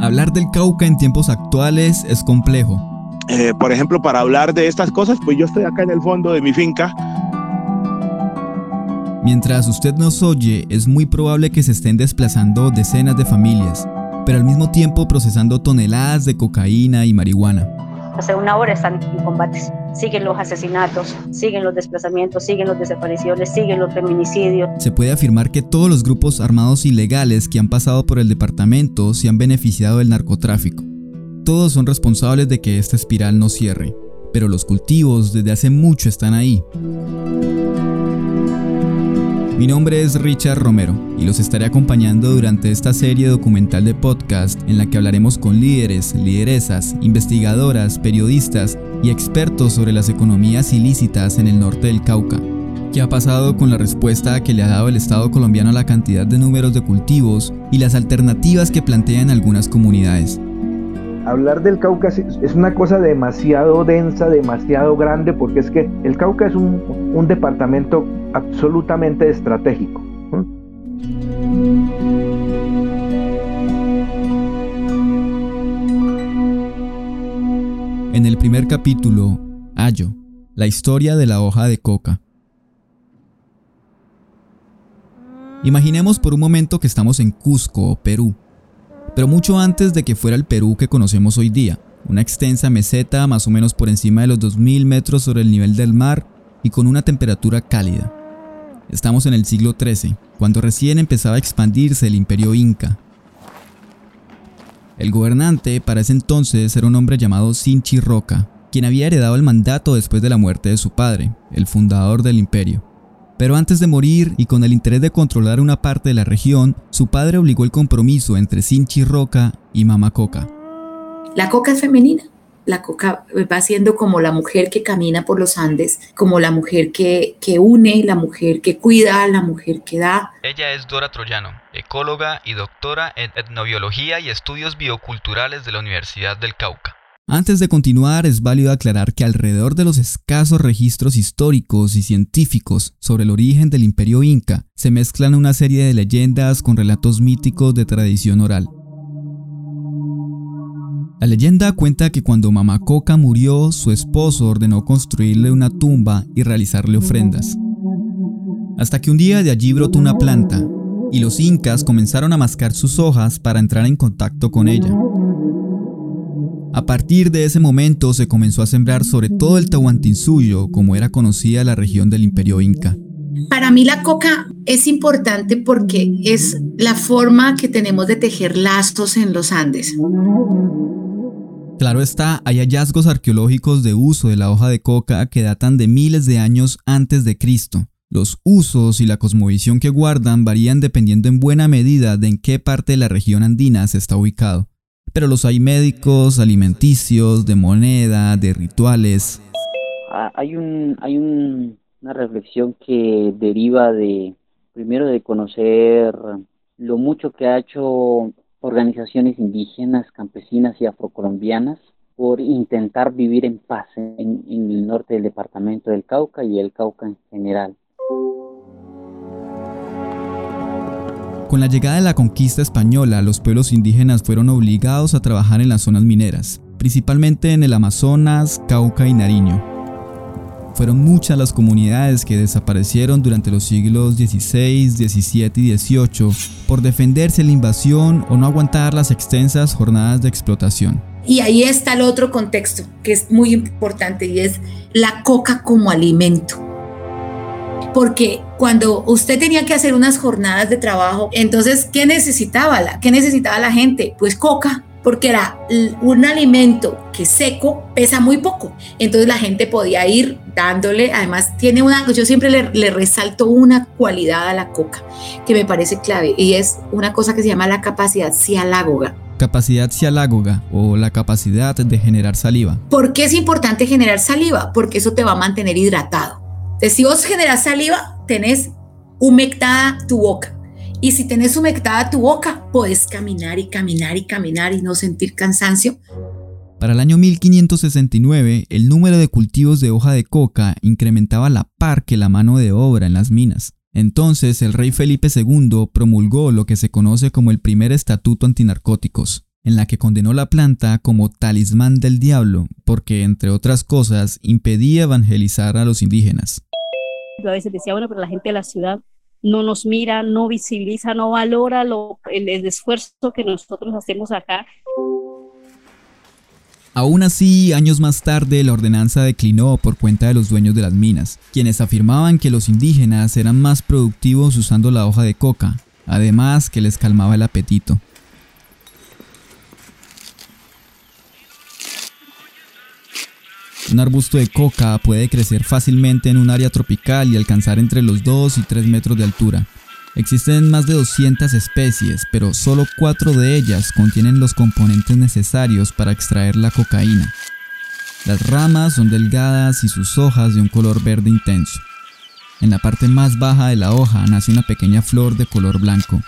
Hablar del Cauca en tiempos actuales es complejo. Eh, por ejemplo, para hablar de estas cosas, pues yo estoy acá en el fondo de mi finca. Mientras usted nos oye, es muy probable que se estén desplazando decenas de familias, pero al mismo tiempo procesando toneladas de cocaína y marihuana. Hace una hora están en combates. Siguen los asesinatos, siguen los desplazamientos, siguen las desapariciones, siguen los feminicidios. Se puede afirmar que todos los grupos armados ilegales que han pasado por el departamento se han beneficiado del narcotráfico. Todos son responsables de que esta espiral no cierre, pero los cultivos desde hace mucho están ahí. Mi nombre es Richard Romero y los estaré acompañando durante esta serie documental de podcast en la que hablaremos con líderes, lideresas, investigadoras, periodistas y expertos sobre las economías ilícitas en el norte del Cauca. ¿Qué ha pasado con la respuesta que le ha dado el Estado colombiano a la cantidad de números de cultivos y las alternativas que plantean algunas comunidades? Hablar del Cauca es una cosa demasiado densa, demasiado grande, porque es que el Cauca es un, departamento absolutamente estratégico. En el primer capítulo, Ayo, la historia de la hoja de coca. Imaginemos por un momento que estamos en Cusco, Perú, pero mucho antes de que fuera el Perú que conocemos hoy día, una extensa meseta más o menos por encima de los 2.000 metros sobre el nivel del mar y con una temperatura cálida. Estamos en el siglo XIII, cuando recién empezaba a expandirse el imperio inca. El gobernante para ese entonces era un hombre llamado Sinchi Roca, quien había heredado el mandato después de la muerte de su padre, el fundador del imperio. Pero antes de morir y con el interés de controlar una parte de la región, su padre obligó el compromiso entre Sinchi Roca y Mama Coca. La coca es femenina. La coca va siendo como la mujer que camina por los Andes, como la mujer que, que une, la mujer que cuida, la mujer que da. Ella es Dora Troyano, ecóloga y doctora en etnobiología y estudios bioculturales de la Universidad del Cauca. Antes de continuar, es válido aclarar que alrededor de los escasos registros históricos y científicos sobre el origen del imperio inca, se mezclan una serie de leyendas con relatos míticos de tradición oral. La leyenda cuenta que cuando Mamacoca murió, su esposo ordenó construirle una tumba y realizarle ofrendas. Hasta que un día de allí brotó una planta, y los incas comenzaron a mascar sus hojas para entrar en contacto con ella. A partir de ese momento se comenzó a sembrar sobre todo el Tahuantinsuyo, como era conocida la región del imperio inca. Para mí la coca es importante porque es la forma que tenemos de tejer lazos en los Andes. Claro está, hay hallazgos arqueológicos de uso de la hoja de coca que datan de miles de años antes de Cristo. Los usos y la cosmovisión que guardan varían dependiendo en buena medida de en qué parte de la región andina se está ubicado pero los hay médicos, alimenticios, de moneda, de rituales. Ah, hay un, hay una reflexión que deriva de, primero de conocer lo mucho que ha hecho organizaciones indígenas, campesinas y afrocolombianas por intentar vivir en paz en el norte del departamento del Cauca y el Cauca en general. Con la llegada de la conquista española, los pueblos indígenas fueron obligados a trabajar en las zonas mineras, principalmente en el Amazonas, Cauca y Nariño. Fueron muchas las comunidades que desaparecieron durante los siglos XVI, XVII y XVIII por defenderse de la invasión o no aguantar las extensas jornadas de explotación. Y ahí está el otro contexto que es muy importante y es la coca como alimento porque cuando usted tenía que hacer unas jornadas de trabajo, entonces, ¿qué necesitaba la, qué necesitaba la gente? Pues coca, porque era un alimento que seco pesa muy poco. Entonces la gente podía ir dándole, además tiene una, yo siempre le, le, resalto una cualidad a la coca que me parece clave y es una cosa que se llama la capacidad cialágoga. Capacidad cialágoga o la capacidad de generar saliva. ¿Por qué es importante generar saliva? Porque eso te va a mantener hidratado. Si vos generas saliva, tenés humectada tu boca. Y si tenés humectada tu boca, podés caminar y caminar y caminar y no sentir cansancio. Para el año 1569, el número de cultivos de hoja de coca incrementaba la par que la mano de obra en las minas. Entonces, el rey Felipe II promulgó lo que se conoce como el primer estatuto antinarcóticos, en la que condenó la planta como talismán del diablo, porque, entre otras cosas, impedía evangelizar a los indígenas. A veces decía, bueno, pero la gente de la ciudad no nos mira, no visibiliza, no valora el, el esfuerzo que nosotros hacemos acá. Aún así, años más tarde, la ordenanza declinó por cuenta de los dueños de las minas, quienes afirmaban que los indígenas eran más productivos usando la hoja de coca, además que les calmaba el apetito. Un arbusto de coca puede crecer fácilmente en un área tropical y alcanzar entre los 2 y 3 metros de altura. Existen más de 200 especies, pero solo 4 de ellas contienen los componentes necesarios para extraer la cocaína. Las ramas son delgadas y sus hojas de un color verde intenso. En la parte más baja de la hoja nace una pequeña flor de color blanco.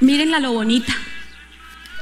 Mírenla lo bonita.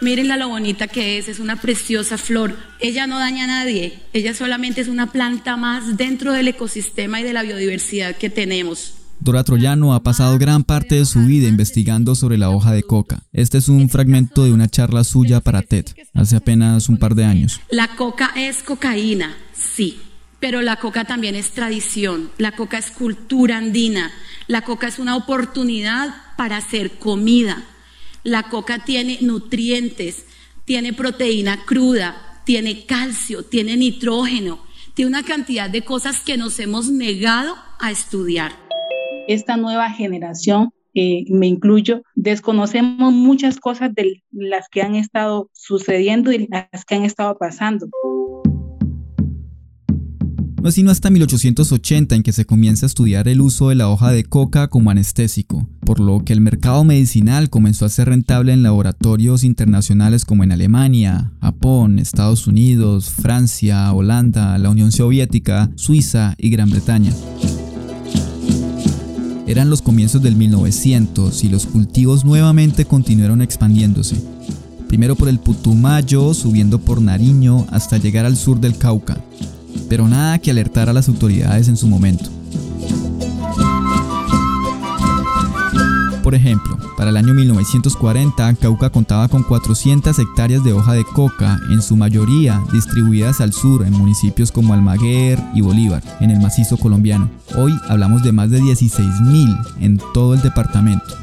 Mírenla lo bonita que es, es una preciosa flor. Ella no daña a nadie, ella solamente es una planta más dentro del ecosistema y de la biodiversidad que tenemos. Dora Troyano ha pasado gran parte de su vida investigando sobre la hoja de coca. Este es un fragmento de una charla suya para TED, hace apenas un par de años. La coca es cocaína, sí, pero la coca también es tradición, la coca es cultura andina, la coca es una oportunidad para hacer comida, la coca tiene nutrientes, tiene proteína cruda, tiene calcio, tiene nitrógeno, tiene una cantidad de cosas que nos hemos negado a estudiar. Esta nueva generación, eh, me incluyo, desconocemos muchas cosas de las que han estado sucediendo y las que han estado pasando. No es sino hasta 1880 en que se comienza a estudiar el uso de la hoja de coca como anestésico, por lo que el mercado medicinal comenzó a ser rentable en laboratorios internacionales como en Alemania, Japón, Estados Unidos, Francia, Holanda, la Unión Soviética, Suiza y Gran Bretaña. Eran los comienzos del 1900 y los cultivos nuevamente continuaron expandiéndose. Primero por el Putumayo, subiendo por Nariño hasta llegar al sur del Cauca pero nada que alertar a las autoridades en su momento. Por ejemplo, para el año 1940, Cauca contaba con 400 hectáreas de hoja de coca, en su mayoría distribuidas al sur en municipios como Almaguer y Bolívar, en el macizo colombiano. Hoy hablamos de más de 16.000 en todo el departamento.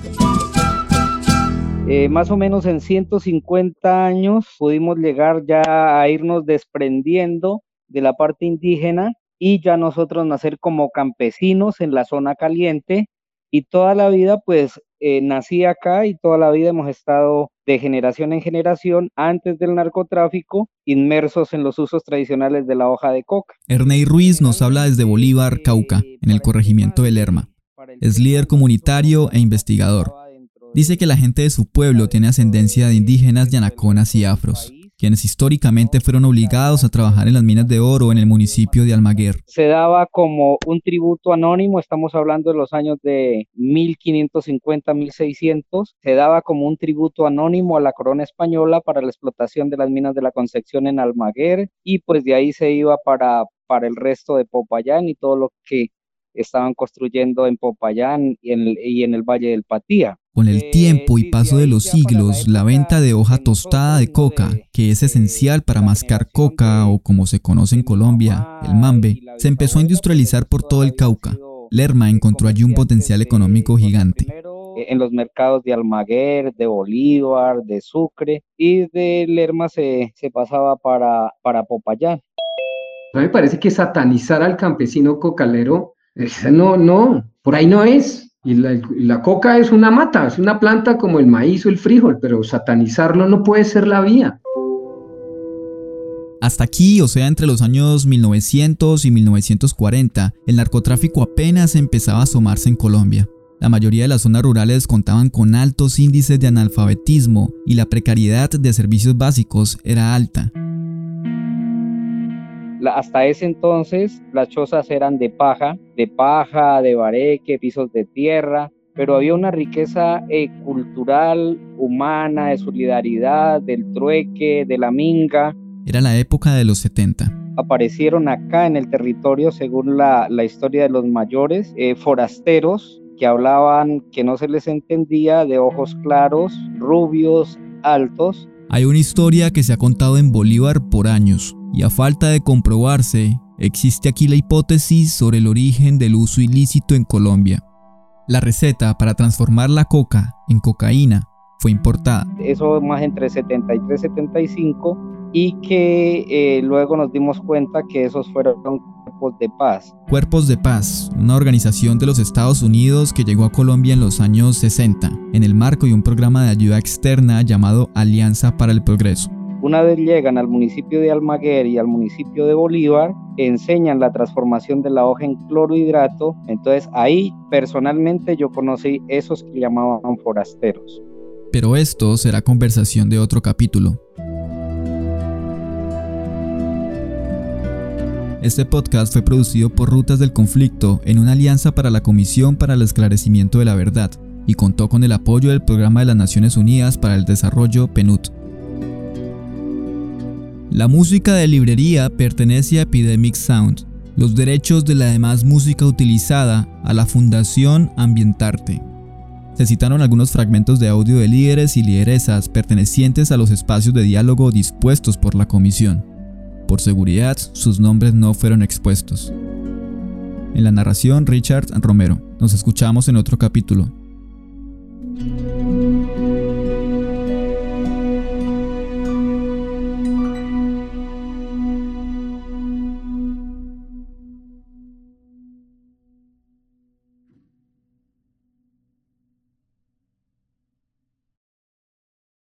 Eh, más o menos en 150 años pudimos llegar ya a irnos desprendiendo de la parte indígena y ya nosotros nacer como campesinos en la zona caliente y toda la vida pues eh, nací acá y toda la vida hemos estado de generación en generación antes del narcotráfico inmersos en los usos tradicionales de la hoja de coca. Ernei Ruiz nos habla desde Bolívar, Cauca, en el corregimiento de Lerma. Es líder comunitario e investigador. Dice que la gente de su pueblo tiene ascendencia de indígenas, yanaconas y afros quienes históricamente fueron obligados a trabajar en las minas de oro en el municipio de Almaguer. Se daba como un tributo anónimo, estamos hablando de los años de 1550, 1600, se daba como un tributo anónimo a la corona española para la explotación de las minas de la Concepción en Almaguer y pues de ahí se iba para, para el resto de Popayán y todo lo que estaban construyendo en Popayán y en, y en el Valle del Patía. Con el tiempo y paso de los siglos, la venta de hoja tostada de coca, que es esencial para mascar coca o como se conoce en Colombia, el mambe, se empezó a industrializar por todo el Cauca. Lerma encontró allí un potencial económico gigante. En los mercados de Almaguer, de Bolívar, de Sucre y de Lerma se, se pasaba para, para Popayán. A mí me parece que satanizar al campesino cocalero, no, no, por ahí no es. Y la, coca es una mata, es una planta como el maíz o el frijol, pero satanizarlo no puede ser la vía. Hasta aquí, o sea, entre los años 1900 y 1940, el narcotráfico apenas empezaba a asomarse en Colombia. La mayoría de las zonas rurales contaban con altos índices de analfabetismo y la precariedad de servicios básicos era alta hasta ese entonces las chozas eran de paja, de paja, de bareque, pisos de tierra, pero había una riqueza eh, cultural, humana, de solidaridad, del trueque, de la minga. Era la época de los 70. Aparecieron acá en el territorio, según la, historia de los mayores, eh, forasteros que hablaban que no se les entendía, de ojos claros, rubios, altos. Hay una historia que se ha contado en Bolívar por años y a falta de comprobarse, existe aquí la hipótesis sobre el origen del uso ilícito en Colombia. La receta para transformar la coca en cocaína fue importada. Eso más entre 73 y 75 y que eh, luego nos dimos cuenta que esos fueron cuerpos de paz. Cuerpos de Paz, una organización de los Estados Unidos que llegó a Colombia en los años 60, en el marco de un programa de ayuda externa llamado Alianza para el Progreso. Una vez llegan al municipio de Almaguer y al municipio de Bolívar, enseñan la transformación de la hoja en clorhidrato. Entonces ahí personalmente yo conocí esos que llamaban forasteros. Pero esto será conversación de otro capítulo. Este podcast fue producido por Rutas del Conflicto en una alianza para la Comisión para el Esclarecimiento de la Verdad y contó con el apoyo del Programa de las Naciones Unidas para el Desarrollo PNUD. La música de librería pertenece a Epidemic Sound, los derechos de la demás música utilizada a la Fundación Ambientarte. Se citaron algunos fragmentos de audio de líderes y lideresas pertenecientes a los espacios de diálogo dispuestos por la comisión. Por seguridad, sus nombres no fueron expuestos. En la narración, Richard Romero. Nos escuchamos en otro capítulo.